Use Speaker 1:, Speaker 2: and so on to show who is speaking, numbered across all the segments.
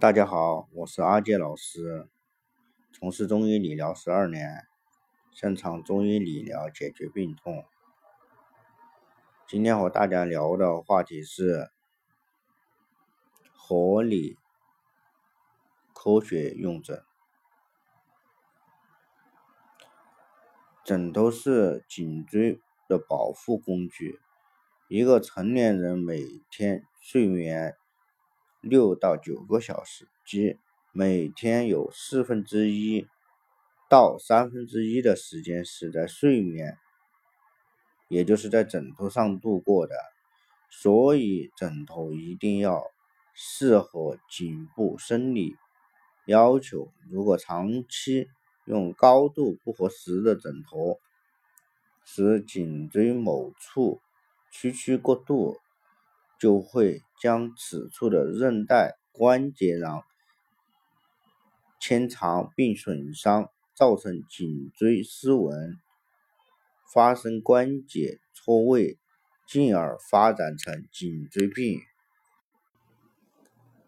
Speaker 1: 大家好，我是阿杰老师，从事中医理疗十二年，擅长中医理疗解决病痛。今天和大家聊的话题是合理科学用枕。枕头是颈椎的保护工具，一个成年人每天睡眠。六到九个小时，即每天有四分之一到三分之一的时间是在睡眠，也就是在枕头上度过的。所以，枕头一定要适合颈部生理要求。如果长期用高度不合适的枕头，使颈椎某处屈曲过度。就会将此处的韧带关节囊牵长并损伤，造成颈椎失稳，发生关节错位，进而发展成颈椎病。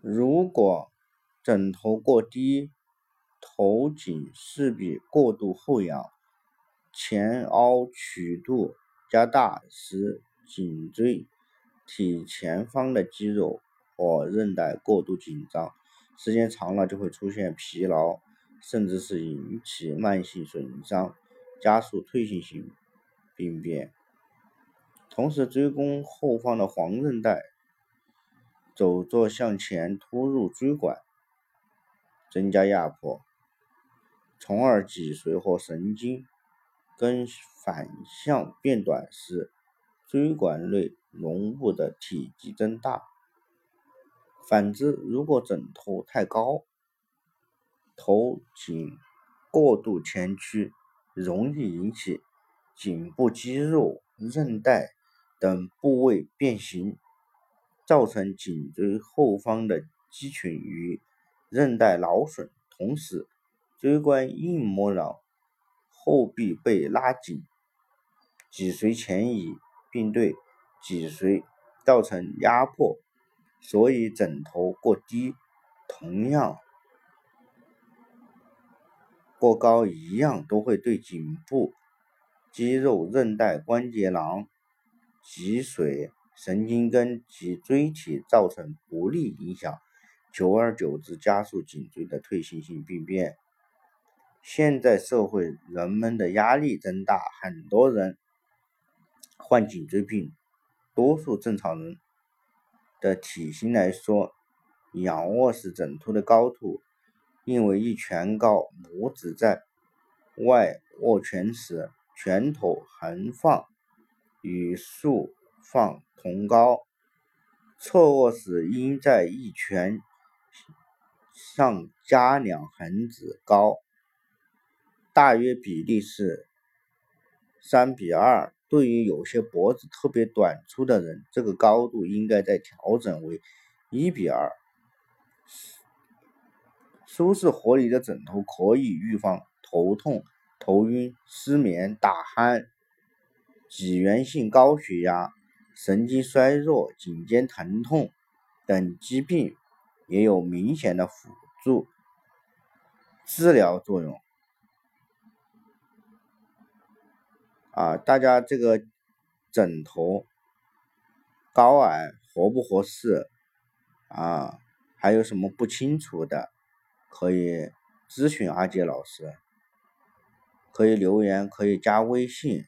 Speaker 1: 如果枕头过低，头颈势必过度后仰，前凹曲度加大，使颈椎。体前方的肌肉或韧带过度紧张，时间长了就会出现疲劳，甚至是引起慢性损伤，加速退行性病变。同时，椎弓后方的黄韧带走作向前突入椎管，增加压迫，从而脊髓或神经根反向变短，使椎管内。绒物的体积增大。反之，如果枕头太高，头颈过度前屈，容易引起颈部肌肉、韧带等部位变形，造成颈椎后方的肌群与韧带劳损，同时椎关硬膜囊后壁被拉紧，脊髓前移，并对。脊髓造成压迫，所以枕头过低，同样过高一样都会对颈部肌肉、韧带、关节囊、脊髓、神经根及椎体造成不利影响，久而久之加速颈椎的退行性病变。现在社会人们的压力增大，很多人患颈椎病。多数正常人的体型来说，仰卧式枕头的高度，应为一拳高，拇指在外握拳时，拳头横放与竖放同高；侧卧时应在一拳上加两横指高，大约比例是三比二。对于有些脖子特别短粗的人，这个高度应该再调整为一比二。舒适合理的枕头可以预防头痛、头晕、失眠、打鼾、脊源性高血压、神经衰弱、颈肩疼痛等疾病，也有明显的辅助治疗作用。啊，大家这个枕头高矮合不合适啊？还有什么不清楚的，可以咨询阿杰老师，可以留言，可以加微信。